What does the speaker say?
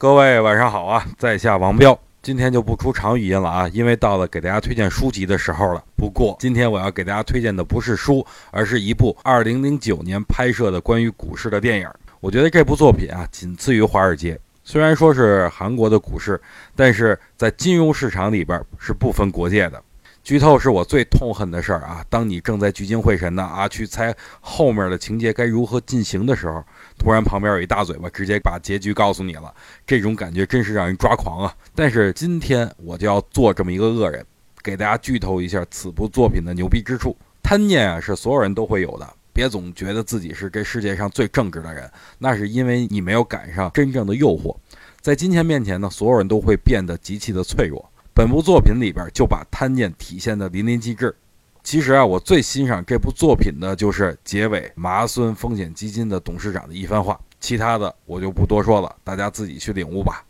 各位晚上好啊，在下王彪，今天就不出长语音了啊，因为到了给大家推荐书籍的时候了。不过今天我要给大家推荐的不是书，而是一部二零零九年拍摄的关于股市的电影。我觉得这部作品啊，仅次于《华尔街》。虽然说是韩国的股市，但是在金融市场里边是不分国界的。剧透是我最痛恨的事儿啊！当你正在聚精会神的啊去猜后面的情节该如何进行的时候，突然旁边有一大嘴巴直接把结局告诉你了，这种感觉真是让人抓狂啊！但是今天我就要做这么一个恶人，给大家剧透一下此部作品的牛逼之处。贪念啊是所有人都会有的，别总觉得自己是这世界上最正直的人，那是因为你没有赶上真正的诱惑。在金钱面前呢，所有人都会变得极其的脆弱。本部作品里边就把贪念体现的淋漓尽致。其实啊，我最欣赏这部作品的就是结尾麻孙风险基金的董事长的一番话，其他的我就不多说了，大家自己去领悟吧。